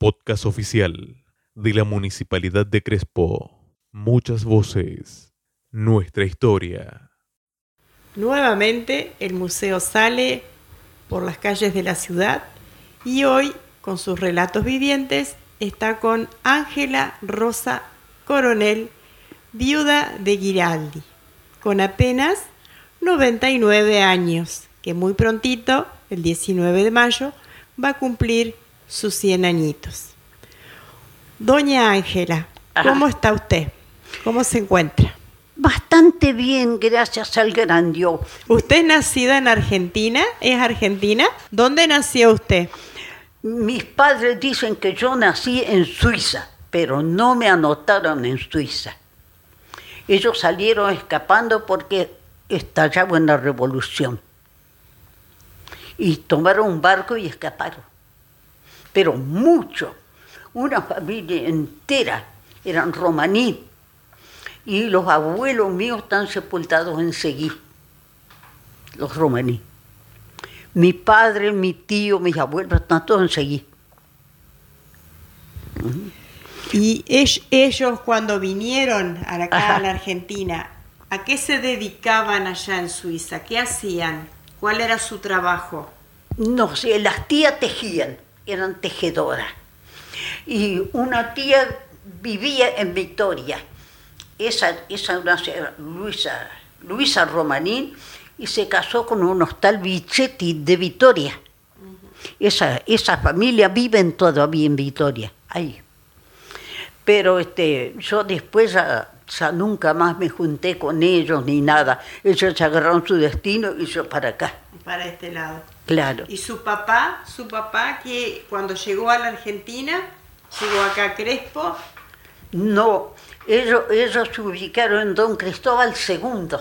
podcast oficial de la Municipalidad de Crespo. Muchas voces, nuestra historia. Nuevamente el museo sale por las calles de la ciudad y hoy, con sus relatos vivientes, está con Ángela Rosa Coronel, viuda de Giraldi, con apenas 99 años, que muy prontito, el 19 de mayo, va a cumplir sus 100 añitos. Doña Ángela, ¿cómo está usted? ¿Cómo se encuentra? Bastante bien, gracias al gran Dios. ¿Usted es nacida en Argentina? ¿Es argentina? ¿Dónde nació usted? Mis padres dicen que yo nací en Suiza, pero no me anotaron en Suiza. Ellos salieron escapando porque estallaba una revolución. Y tomaron un barco y escaparon. Pero mucho. Una familia entera eran romaní. Y los abuelos míos están sepultados en Seguí, los romaní. Mi padre, mi tío, mis abuelos están todos en Seguí. Y ellos cuando vinieron acá a la Argentina, ¿a qué se dedicaban allá en Suiza? ¿Qué hacían? ¿Cuál era su trabajo? No sé, las tías tejían, eran tejedoras. Y una tía vivía en Victoria. Esa, esa Luisa, Luisa Romanín, y se casó con un hostal Bichetti de Vitoria. esa, esa familia viven todavía en Vitoria, ahí. Pero este, yo después ya, nunca más me junté con ellos ni nada. Ellos se agarraron su destino y yo para acá. Para este lado. Claro. ¿Y su papá, su papá que cuando llegó a la Argentina, llegó acá a Crespo? No, ellos, ellos se ubicaron en Don Cristóbal II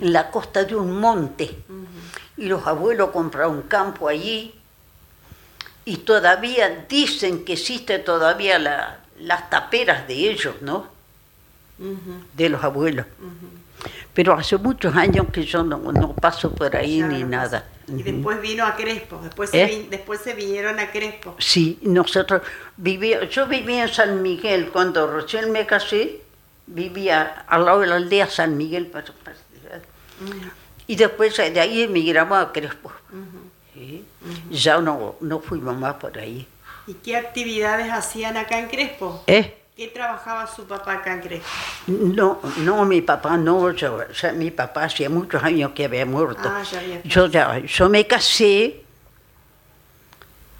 en la costa de un monte. Y los abuelos compraron un campo allí. Y todavía dicen que existe todavía la, las taperas de ellos, ¿no? De los abuelos. Pero hace muchos años que yo no, no paso por ahí ni nada. Y después vino a Crespo, después, se, ¿Eh? después se vinieron a Crespo. Sí, nosotros vivía, yo vivía en San Miguel cuando recién me casé, vivía al lado de la aldea San Miguel. Y después de ahí emigramos a Crespo. Ya no, no fuimos más por ahí. ¿Y qué actividades hacían acá en Crespo? ¿Eh? ¿Qué trabajaba su papá acá en Crespo? No, no, mi papá no. Yo, mi papá hacía muchos años que había muerto. Ah, ya había yo, ya, yo me casé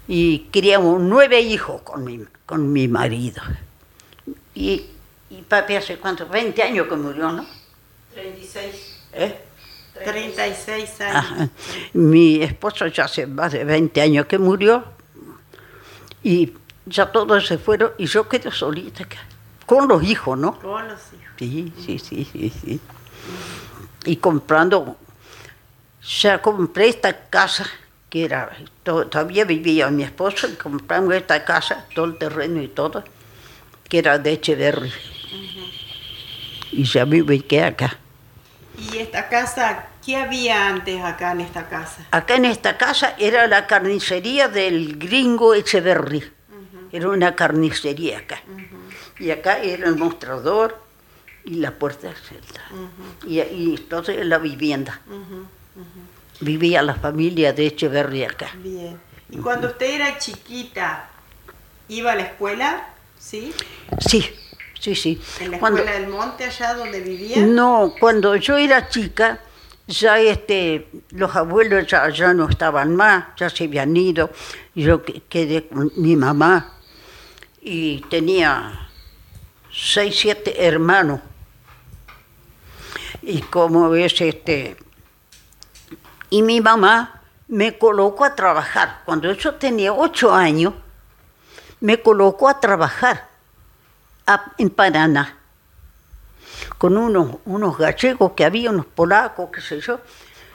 y criamos nueve hijos con mi, con mi marido. Y, y papi hace cuánto, 20 años que murió, ¿no? 36. ¿Eh? 36 años. Mi esposo ya hace más de 20 años que murió y ya todos se fueron y yo quedé solita acá, con los hijos, ¿no? Con los hijos. Sí, sí, sí, sí, sí. Y comprando, ya compré esta casa, que era, todavía vivía mi esposo, y compramos esta casa, todo el terreno y todo, que era de Echeverry. Y ya me ubiqué acá. ¿Y esta casa, qué había antes acá en esta casa? Acá en esta casa era la carnicería del gringo Echeverry. Era una carnicería acá. Y acá era el mostrador y la puerta de celda. y, y, entonces la vivienda. Vivía la familia de Echeverry acá. Bien. ¿Y cuando usted era chiquita, iba a la escuela? ¿Sí? Sí, sí, sí. ¿En la escuela del monte allá donde vivía? No, cuando yo era chica, ya este, los abuelos ya, ya no estaban más, ya se habían ido. Yo quedé con mi mamá y tenía seis, siete hermanos. Y como ves, este, y mi mamá me colocó a trabajar. Cuando yo tenía ocho años, me colocó a trabajar en Paraná con unos, unos gallegos que había, unos polacos, qué sé yo,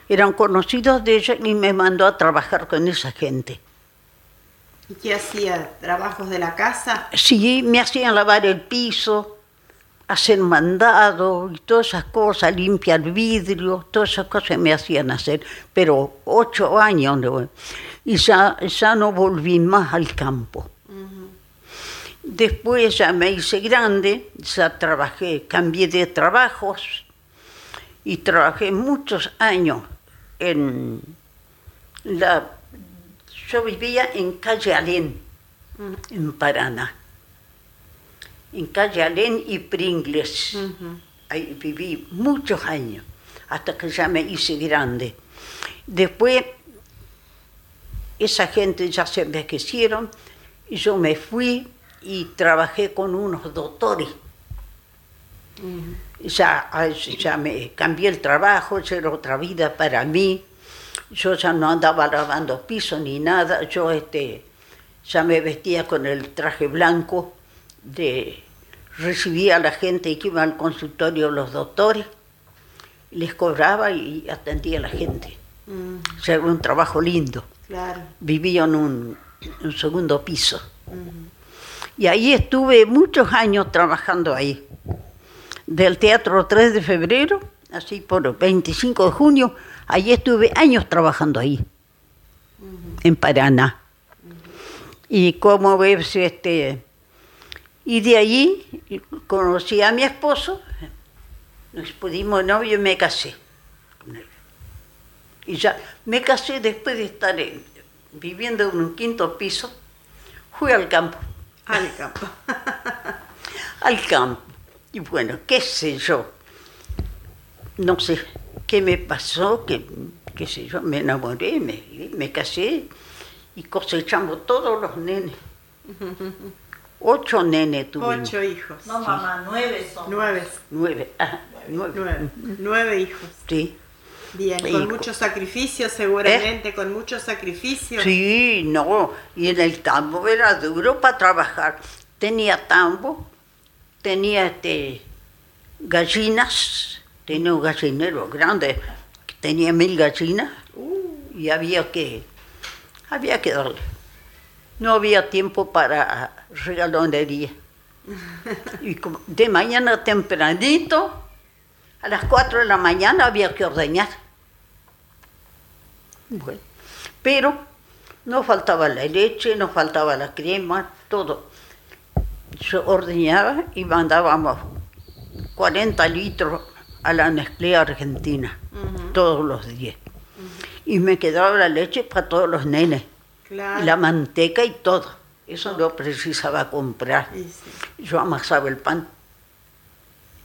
eran conocidos de ella y me mandó a trabajar con esa gente. ¿Y qué hacía? ¿Trabajos de la casa? Sí, me hacían lavar el piso, hacer mandado y todas esas cosas, limpiar vidrio, todas esas cosas me hacían hacer, pero ocho años y ya, ya no volví más al campo. Después ya me hice grande, ya trabajé, cambié de trabajos y trabajé muchos años en la... Yo vivía en calle Alén, en Paraná. En calle Alén y Pringles. Ahí viví muchos años, hasta que ya me hice grande. Después, esa gente ya se envejecieron y yo me fui y trabajé con unos doctores. ya, ya me cambié el trabajo, ya era otra vida para mí. Yo ya no andaba lavando piso ni nada. Yo este, ya me vestía con el traje blanco, de, recibía a la gente que iba al consultorio los doctores, les cobraba y atendía a la gente. O sea, era un trabajo lindo. Claro. Vivía en un, un segundo piso. Y ahí estuve muchos años trabajando ahí. Del Teatro 3 de Febrero, así por 25 de junio, ahí estuve años trabajando ahí, en Paraná. Y como ves, este, y de allí conocí a mi esposo, nos pudimos novio y me casé con él. Y ya me casé después de estar en- viviendo en un quinto piso, fui al campo Al campo. al campo. Y bueno, qué sé yo, no sé qué me pasó, que, qué sé yo, me enamoré, me, me casé y cosechamos todos los nenes. Ocho nenes tuvimos. Ocho hijos. No, mamá, nueve son. Nueve. Nueve. ah, nueve. Nueve. Nueve hijos. Sí. Bien, con co- mucho sacrificio seguramente, con mucho sacrificio. Sí, no, y en el tambo era duro para trabajar. Tenía tambo, tenía este, gallinas, tenía un gallinero grande, tenía mil gallinas y había que, había que darle. No había tiempo para regalonería. Y de mañana tempranito, a las 4 de la mañana había que ordeñar. Bueno, pero no faltaba la leche, no faltaba la crema, todo. Yo ordeñaba y mandábamos 40 litros a la Nestlé Argentina todos los días. Y me quedaba la leche para todos los nenes, Claro. la manteca y todo. Eso no precisaba comprar. Sí. Yo amasaba el pan.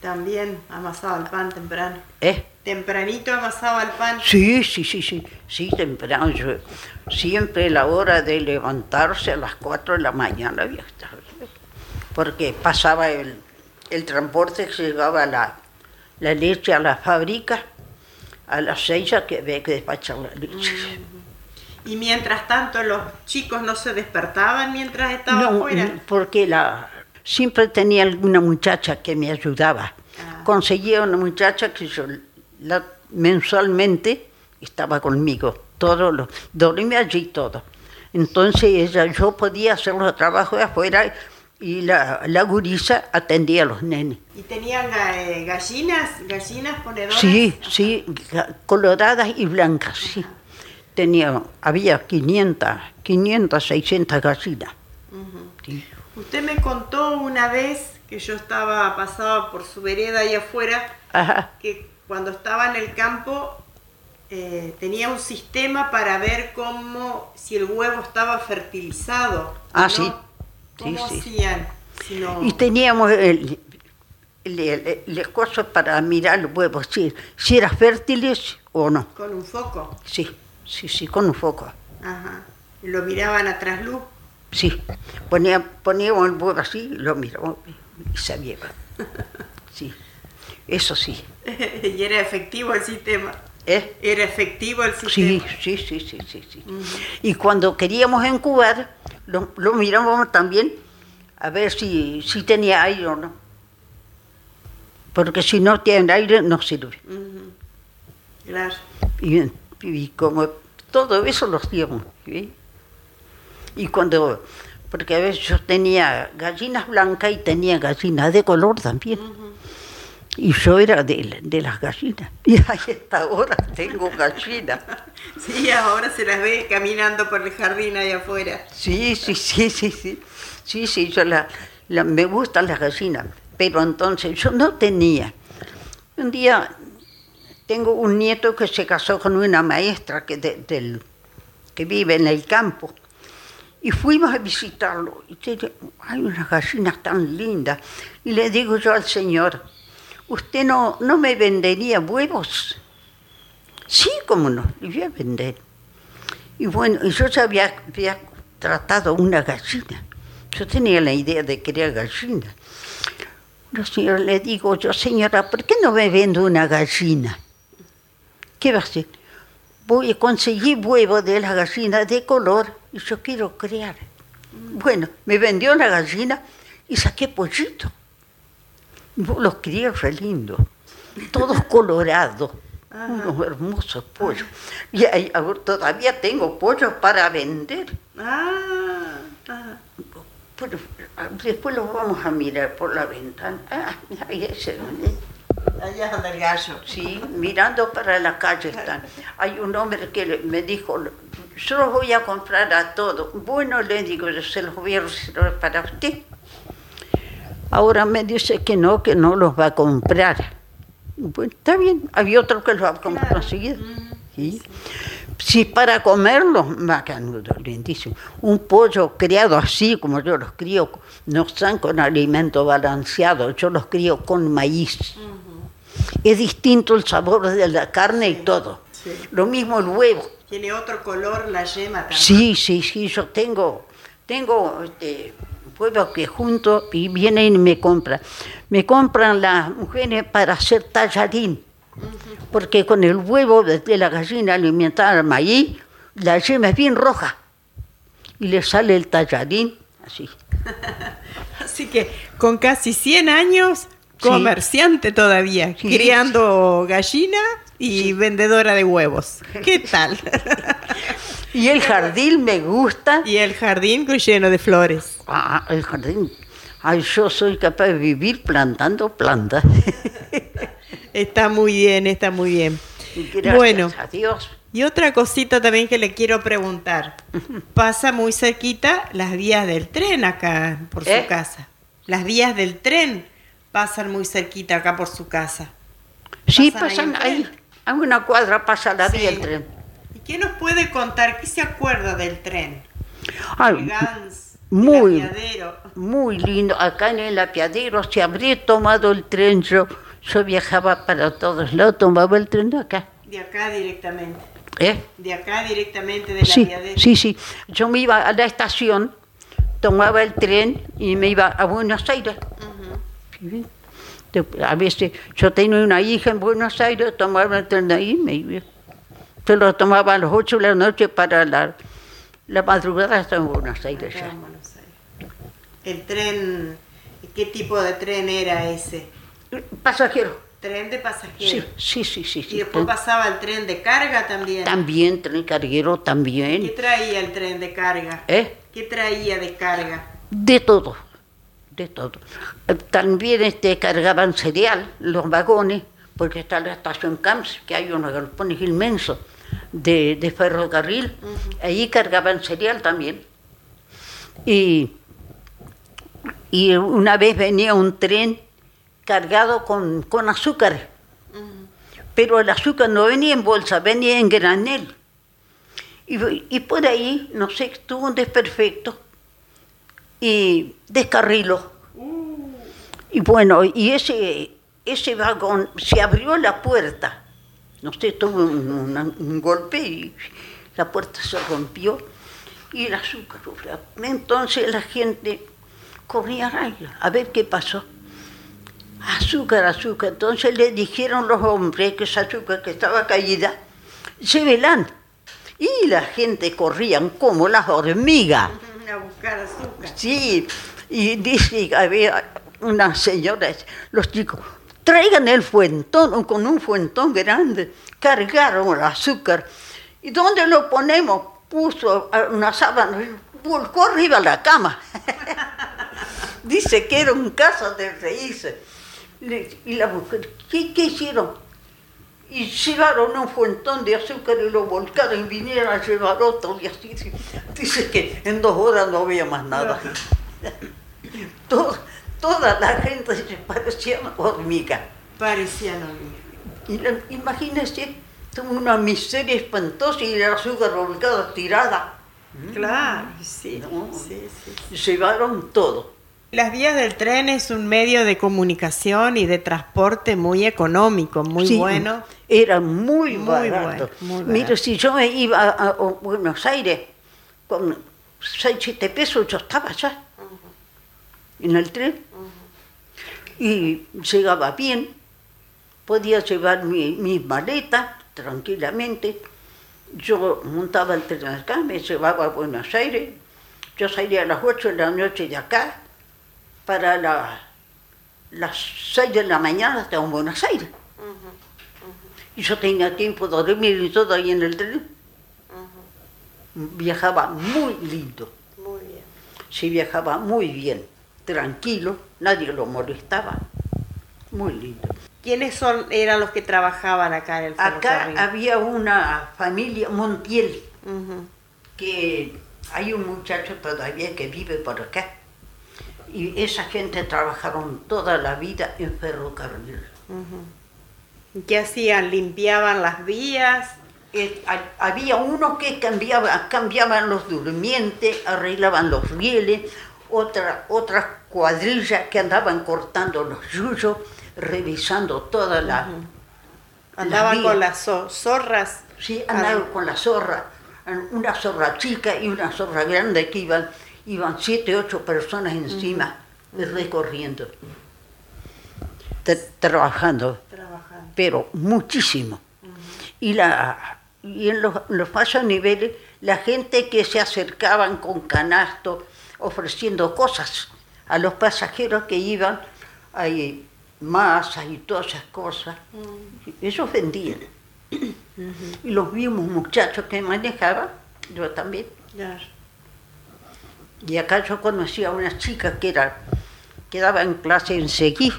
También amasaba el pan temprano. ¿Eh? Tempranito amasaba el pan. Sí, sí, sí, sí, sí, temprano. Yo, siempre la hora de levantarse a las 4 de la mañana había. Porque pasaba el, el transporte que llegaba la, la leche a la fábrica, a las 6 ya que había que despachar la leche. Y mientras tanto los chicos no se despertaban mientras estaban No, afuera. porque la, siempre tenía alguna muchacha que me ayudaba. Ah. Conseguía una muchacha que yo la, mensualmente estaba conmigo, todos los, dormía allí todo. Entonces ella, yo podía hacer los trabajos de afuera y la, la gurisa atendía a los nenes. ¿Y tenían eh, gallinas? ¿Gallinas ponedoras? Sí, sí, coloradas y blancas, sí. Tenía, había 500, 500, 600 gallinas. Sí. Usted me contó una vez que yo estaba, pasaba por su vereda ahí afuera, Ajá. que cuando estaba en el campo eh, tenía un sistema para ver cómo, si el huevo estaba fertilizado. Ah, ¿no? sí. Sí, ¿Cómo sí. hacían? Si no- Y teníamos el, el, el- el coso para mirar los huevos, si, si eran fértiles o no. Con un foco. Sí, sí, sí, con un foco. Ajá. Lo miraban a trasluz. Sí, Ponía, poníamos el huevo así, lo mirábamos y sabíamos. Sí, eso sí. y era efectivo el sistema. ¿Eh? Era efectivo el Sí, sistema. sí, sí, sí, sí, sí. Y cuando queríamos incubar, lo, lo mirábamos también a ver si, si tenía aire o no. Porque si no tiene aire, no sirve. Ujú. Claro. Y, y como todo eso lo hacíamos. ¿sí? Y cuando, porque a veces yo tenía gallinas blancas y tenía gallinas de color también. Y yo era de, de las gallinas. Y a esta hora tengo gallinas. Sí, ahora se las ve caminando por el jardín ahí afuera. Sí, sí, sí, sí, sí. Sí, sí, yo la, la- me gustan las gallinas, pero entonces yo no tenía. Un día tengo un nieto que se casó con una maestra que, de- del, que vive en el campo. Y fuimos a visitarlo. Y hay unas gallinas tan lindas. Y le digo yo al señor, ¿usted no, no me vendería huevos? Sí, cómo no, le voy a vender. Y bueno, yo ya había, había tratado una gallina. Yo tenía la idea de criar gallinas. La señora le digo yo, señora, ¿por qué no me vende una gallina? ¿Qué va a hacer? Voy a conseguir huevos de la gallina de color y yo quiero criar. Bueno, me vendió la gallina y saqué pollito. Los crié re lindos, todos colorados, unos hermosos pollos. Y ahí todavía tengo pollos para vender. Ah, ah. Pero ah, después los vamos a mirar por la ventana. Ah, ahí ese. Allá anda el gallo. Sí, mirando para la calle están. Hay un hombre que me dijo, yo los voy a comprar a todos. Bueno, le digo, yo se los voy a reservar para usted. Ahora me dice que no, que no los va a comprar. Bueno, está bien, había otro que los va a comprar enseguida. Sí. Si para comerlos, macanudo, lindísimo. Un pollo criado así como yo los crío, no están con alimento balanceado, yo los crío con maíz. Es distinto el sabor de la carne y todo. Sí. Lo mismo el huevo. Tiene otro color la yema también. Sí, sí, sí, yo tengo, tengo este, huevos que junto y vienen y me compran. Me compran las mujeres para hacer tallarín, porque con el huevo de, la gallina alimentada al maíz, la yema es bien roja y le sale el tallarín así. Así que con casi 100 años, Sí. comerciante todavía, Sí. criando gallina y vendedora de huevos. ¿Qué tal? Y el jardín me gusta. y el jardín lleno de flores. Ah, el jardín. Ay, yo soy capaz de vivir plantando plantas. Está muy bien, está muy bien. Gracias Bueno, a Dios. y otra cosita también que le quiero preguntar. Pasa muy cerquita las vías del tren acá por su ¿Eh? casa. Las vías del tren pasan muy cerquita acá por su casa. Sí, ¿Pasan ahí pasan ahí. A una cuadra pasa la Sí. vía el tren. ¿Y qué nos puede contar? ¿Qué se acuerda del tren? Ay, El Gans, muy- el muy lindo. Acá en el apiadero, si habría tomado el tren, yo, yo viajaba para todos lados, tomaba el tren de acá. De acá directamente. ¿Eh? De acá directamente del Sí, aviadero. sí, sí. Yo me iba a la estación, tomaba el tren y me iba a Buenos Aires. Sí. A veces yo tenía una hija en Buenos Aires, tomaba el tren de ahí y me iba. Yo lo tomaba a las 8 de la noche para la, la madrugada hasta en Buenos Aires ya. en Buenos Aires. El tren, ¿qué tipo de tren era ese? Pasajero. Tren de pasajeros. sí, sí, sí. Y sí. después pasaba el tren de carga también. También, tren carguero ¿Qué también. traía el tren de carga? ¿Eh? ¿Qué traía de carga? De todo, de todo. También este, cargaban cereal, los vagones, porque está la estación Camps, que hay unos galpones inmensos de, de ferrocarril. Ahí cargaban cereal también. Y, y una vez venía un tren cargado con, con azúcar, pero el azúcar no venía en bolsa, venía en granel. Y, y por ahí, no sé, tuvo un desperfecto y descarriló. Y bueno, y ese, ese vagón se abrió la puerta. No sé, tuvo un, golpe y la puerta se rompió y el azúcar. Entonces la gente corría ay, a ver qué pasó. Azúcar, azúcar. Entonces le dijeron los hombres que esa azúcar que estaba caída, se velan. Y la gente corrían como las hormigas. A buscar azúcar. Sí, y dice había una señora, los chicos, traigan el fuentón, con un fuentón grande, cargaron el azúcar. ¿Y dónde lo ponemos? Puso una sábana, volcó arriba la cama. Dice que era un caso de reírse. Y la mujer, ¿qué, qué hicieron? Y llevaron un fuentón de azúcar y lo volcaron y vinieron a llevar otro. Y así, dice que en dos horas no había más nada. Todo- toda la gente se parecía hormiga. Parecían hormigas. La- imagínense, tuvo una miseria espantosa y la azúcar volcada tirada. Claro, sí, No. sí, sí. Llevaron todo. Las vías del tren es un medio de comunicación y de transporte muy económico, muy Sí, bueno. Era muy, Muy barato. bueno, muy barato. si yo me iba a, a Buenos Aires con 6, 7 pesos, yo estaba allá, en el tren. Y llegaba bien, podía llevar mi, mis maletas tranquilamente. Yo montaba el tren acá, me llevaba a Buenos Aires. Yo salía a las 8 de la noche de acá para la- las 6 de la mañana hasta en Buenos Aires. Y yo tenía tiempo de dormir y todo ahí en el tren. Viajaba muy lindo, Muy bien. sí viajaba muy bien, tranquilo, nadie lo molestaba, muy lindo. ¿Quiénes son, eran los que trabajaban acá en el Acá ferrocarril? había una familia Montiel, que hay un muchacho todavía que vive por acá. Y esa gente trabajaron toda la vida en ferrocarril. ¿Y ¿Qué hacían? ¿Limpiaban las vías? Eh, ha- había uno que cambiaba, cambiaban los durmientes, arreglaban los rieles, otra, otra cuadrilla que andaban cortando los yuyos, revisando toda la... Andaban con las zo- zorras. Sí, andaban Ah, con la zorra, una zorra chica y una zorra grande que iban, iban siete, ocho personas encima recorriendo, tra- trabajando, Trabajando. pero muchísimo. Y, la, y en los, los pasos niveles, la gente que se acercaban con canasto, ofreciendo cosas a los pasajeros que iban, hay masas y todas esas cosas, ellos vendían. Y los mismos muchachos que manejaban, yo también. Y acá yo conocí a una chica que era, que daba en clase en Seguí,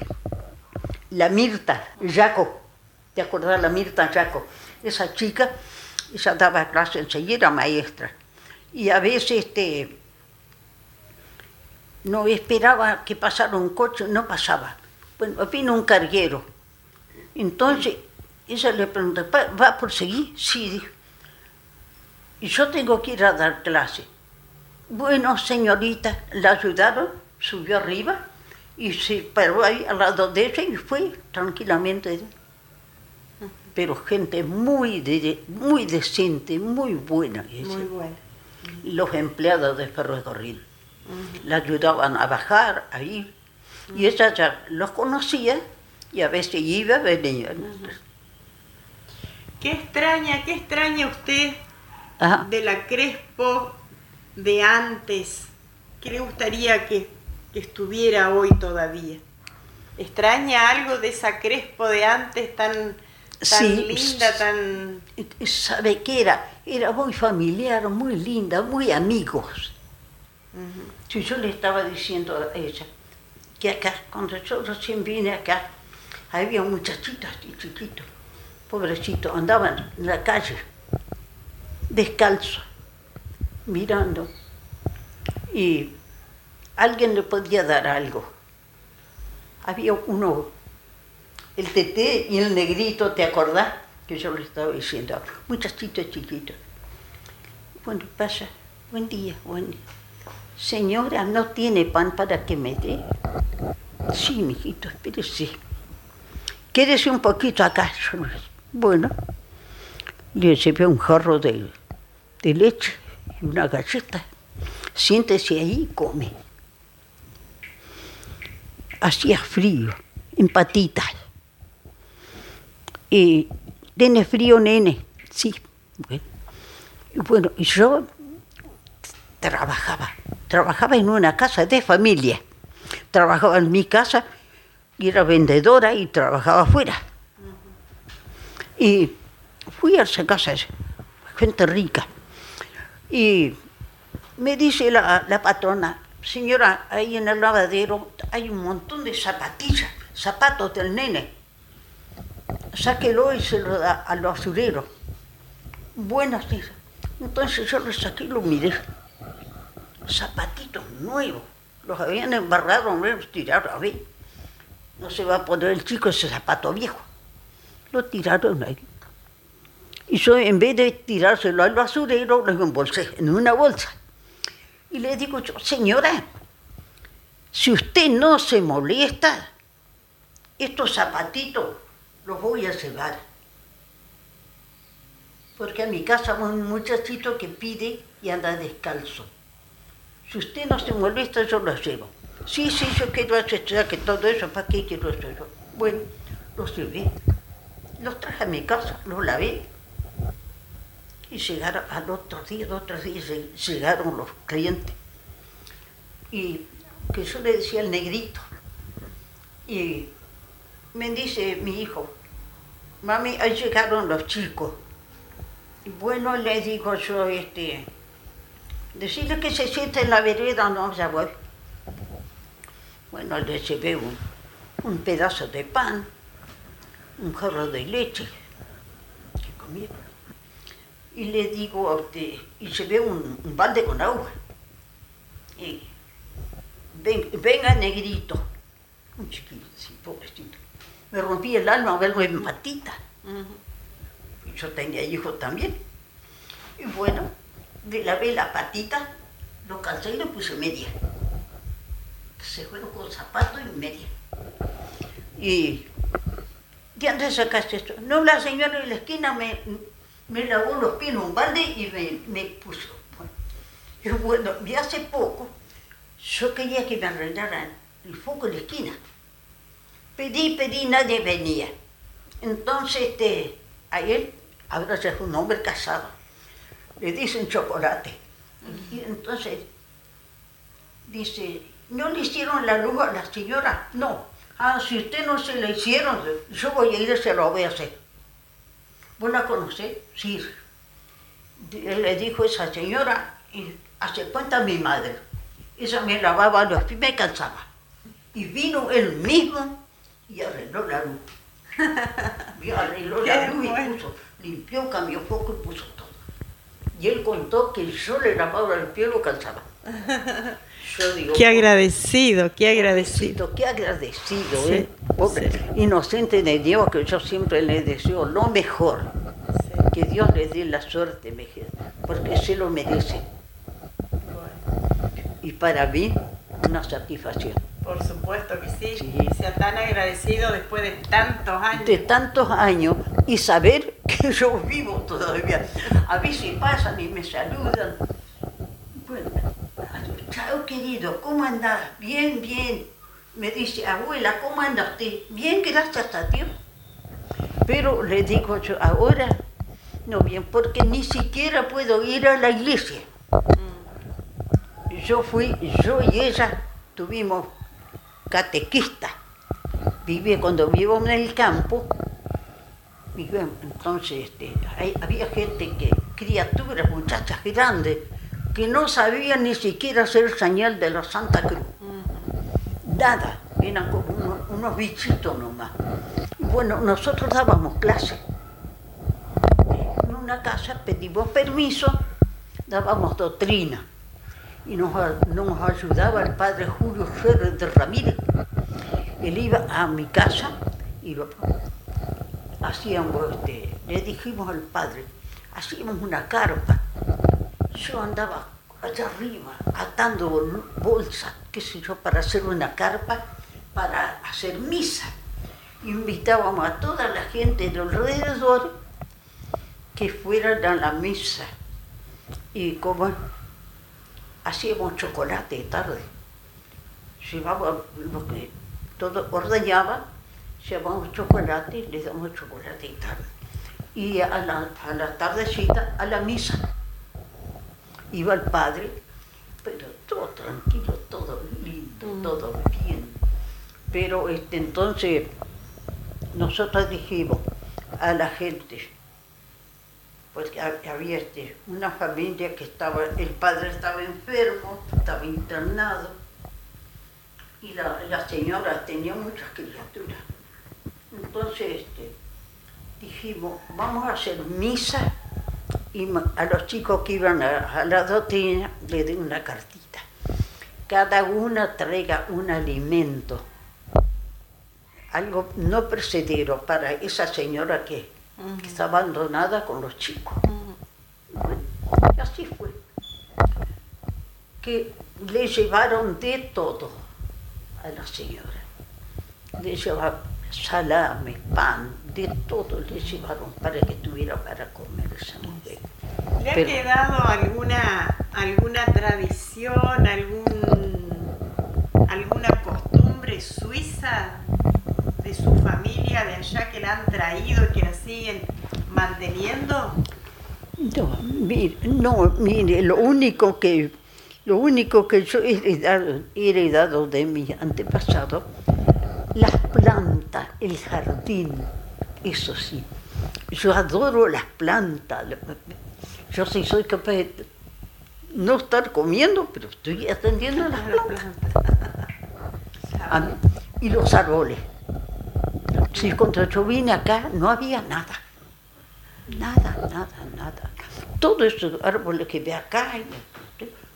la Mirta Yaco. ¿Te acordás la Mirta Yaco? Esa chica, ella daba clase en Seguí, era maestra. Y a veces este, no esperaba que pasara un coche, no pasaba. Bueno, vino un carguero. Entonces, ella le preguntó, "¿Va- ¿va por Seguí? Sí, dijo. Y yo tengo que ir a dar clase. Bueno, señorita, la ayudaron, subió arriba y se paró ahí al lado de ella y fue tranquilamente. Pero gente muy, de- muy decente, muy buena. esa. Muy bueno. Los empleados de ferrocarril la ayudaban a bajar, a ir. Y ella ya los conocía y a veces iba, venía. ¿Qué extraña, qué extraña usted Ajá. de la Crespo de antes? ¿Qué le gustaría que, que estuviera hoy todavía? ¿Extraña algo de esa Crespo de antes tan, tan Sí, linda, tan... ¿Sabe qué era? Era muy familiar, muy linda, muy amigos. Si yo le estaba diciendo a ella que acá, cuando yo recién vine acá, había muchachitas y chiquitos, pobrecitos, andaban en la calle, descalzos, mirando. Y alguien le podía dar algo. Había uno, el teté y el negrito, ¿te acordás? Que yo le estaba diciendo, muchachitos chiquitos. Bueno, pasa, buen día, buen día. Señora, ¿no tiene pan para que me dé? Sí, mijito, espérese. Quédese un poquito acá. Bueno, le llevé un jarro de, de leche y una galleta. Siéntese ahí y come. Hacía frío, en patitas. Y, ¿tiene frío, nene? Sí. Bueno, y bueno, yo trabajaba. Trabajaba en una casa de familia. Trabajaba en mi casa y era vendedora y trabajaba afuera. Y fui a esa casa, gente rica. Y me dice la, la patrona, señora, ahí en el lavadero hay un montón de zapatillas, zapatos del nene. Sáquelo y se lo da al basurero. Buenas, dice. Entonces yo lo saqué y lo miré. Zapatitos nuevos, Los habían embarrado, los tiraron ahí. No se va a poner el chico ese zapato viejo. Lo tiraron ahí. Y yo en vez de tirárselo al basurero, lo embolsé en una bolsa. Y le digo yo, señora, si usted no se molesta, estos zapatitos los voy a llevar. Porque a mi casa va un muchachito que pide y anda descalzo. Si usted no se molesta, yo los llevo. Sí, sí, yo quiero hacer que todo eso, ¿para qué quiero hacer yo? Bueno, los llevé. Los traje a mi casa, los lavé. Y llegaron al otro día, al otro día llegaron los clientes. Y que yo le decía el negrito. Y me dice mi hijo, mami, ahí llegaron los chicos. Y bueno, le digo yo, este, decirle que se siente en la vereda, no, ya voy. Bueno, le llevé un, un pedazo de pan, un jarro de leche, que comía. Y le digo, este, y llevé un, un balde con agua. Y ven, venga negrito, un chiquito, sí, pobrecito. Me rompí el alma verlo en matita. Y yo tenía hijos también. Y bueno, le lavé la patita, lo calcé y le puse media. Se fueron con zapato y media. Y ¿de dónde sacaste esto? No, la señora de la esquina me, me lavó los pies en un balde y me, me puso. Bueno, bueno, y hace poco yo quería que me arreglaran el foco en la esquina. Pedí, pedí, nadie venía. Entonces, este, a él, ahora ya es un hombre casado, le dicen chocolate. Y entonces, dice, ¿no le hicieron la luz a la señora? No. Ah, si usted no se la hicieron, yo voy a ir y se lo voy a hacer. ¿Vos la conocés? Sí. Le dijo esa señora, y hace cuenta mi madre. Ella me lavaba los pies, me cansaba. Y vino él mismo y arregló la luz. Y arregló la luz y puso, limpió, cambió foco y puso todo. Y él contó que yo le lavaba el pie y lo calzaba. Yo digo, Qué agradecido, qué agradecido. Qué agradecido, Sí, ¿eh? Pobre, sí. Inocente de Dios, que yo siempre le deseo lo mejor. Que Dios le dé la suerte, porque se lo merece. Y para mí, una satisfacción. Por supuesto que sí. Sí. Sea tan agradecido después de tantos años. de tantos años y saber que yo vivo todavía. A veces pasan y me saludan. Bueno, chao querido, ¿cómo andás? Bien, bien. Me dice, abuela, ¿cómo anda usted? Bien, gracias a Dios. Pero le digo yo, ahora, no bien, porque ni siquiera puedo ir a la iglesia. Yo fui, yo y ella tuvimos catequista. Viví cuando vivo en el campo, entonces este, hay- había gente que, criaturas, muchachas grandes, que no sabían ni siquiera hacer el señal de la Santa Cruz. Nada, eran como unos, unos bichitos nomás. Y bueno, nosotros dábamos clases. En una casa pedimos permiso, dábamos doctrina. Y nos, nos ayudaba el padre Julio Ferrer de Ramírez. Él iba a mi casa y hacíamos, este, le dijimos al padre, hacíamos una carpa. Yo andaba allá arriba atando bol- bolsas, qué sé yo, para hacer una carpa, para hacer misa. Invitábamos a toda la gente de alrededor que fueran a la misa. Y como hacíamos chocolate tarde, llevaba lo que todo ordeñaba, llevamos chocolate, le damos chocolate tarde. Y a la, a la tardecita, a la misa, iba el padre, pero todo tranquilo, todo lindo, todo bien. Pero este, entonces nosotros dijimos a la gente, porque ha- había este, una familia que estaba, el padre estaba enfermo, estaba internado, y la, la señora tenía muchas criaturas. Entonces este, dijimos, vamos a hacer misa y a los chicos que iban a, a la doctrina le di una cartita cada una traiga un alimento, algo no precedero para esa señora que, que está abandonada con los chicos. Bueno, y así fue. Que le llevaron de todo a la señora. Le llevaron salame, pan, de todo le llevaron para que tuviera para comer esa mujer. ¿Le ha Pero- quedado alguna, alguna tradición, algún, alguna costumbre suiza de su familia de allá que la han traído y que la siguen manteniendo? No, mire, no, mire, lo único que, lo único que yo he heredado, he heredado de mi antepasado, las plantas, el jardín, eso sí. Yo adoro las plantas. Yo sí soy capaz de no estar comiendo, pero estoy atendiendo a las plantas. Y los árboles. Si cuando yo vine acá no había nada. Nada, nada, nada. Todos esos árboles que ve acá,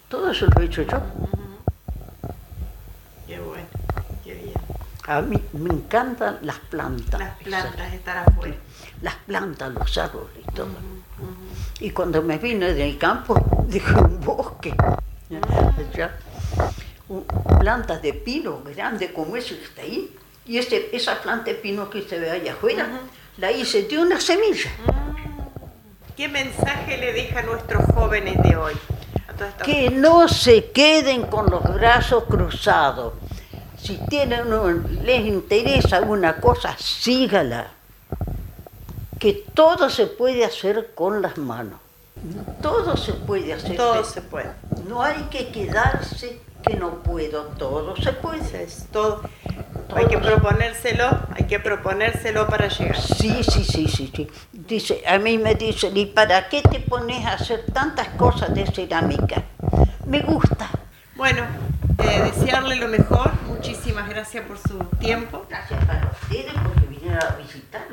todo eso lo he hecho yo. Qué bueno, qué bien. A mí me encantan las plantas. Las plantas están afuera. Las plantas, los árboles y todo. Y cuando me vine del campo, dije un bosque. Allá, un- plantas de pino grande como ese que está ahí. Y ese, esa planta de pino que se ve allá afuera, la hice de una semilla. ¿Qué mensaje le deja a nuestros jóvenes de hoy? Que no se queden con los brazos cruzados. Si tienen un- les interesa una cosa, sígala. Que todo se puede hacer con las manos. Todo se puede hacer. Todo se puede. No hay que quedarse que no puedo. Todo se puede. Es todo. Hay que proponérselo, hay que proponérselo para llegar. Sí, sí, sí, sí, sí. Dice, a mí me dicen, ¿y para qué te pones a hacer tantas cosas de cerámica? Me gusta. Bueno, eh, desearle lo mejor. Muchísimas gracias por su tiempo. Gracias para ustedes porque vinieron a visitar.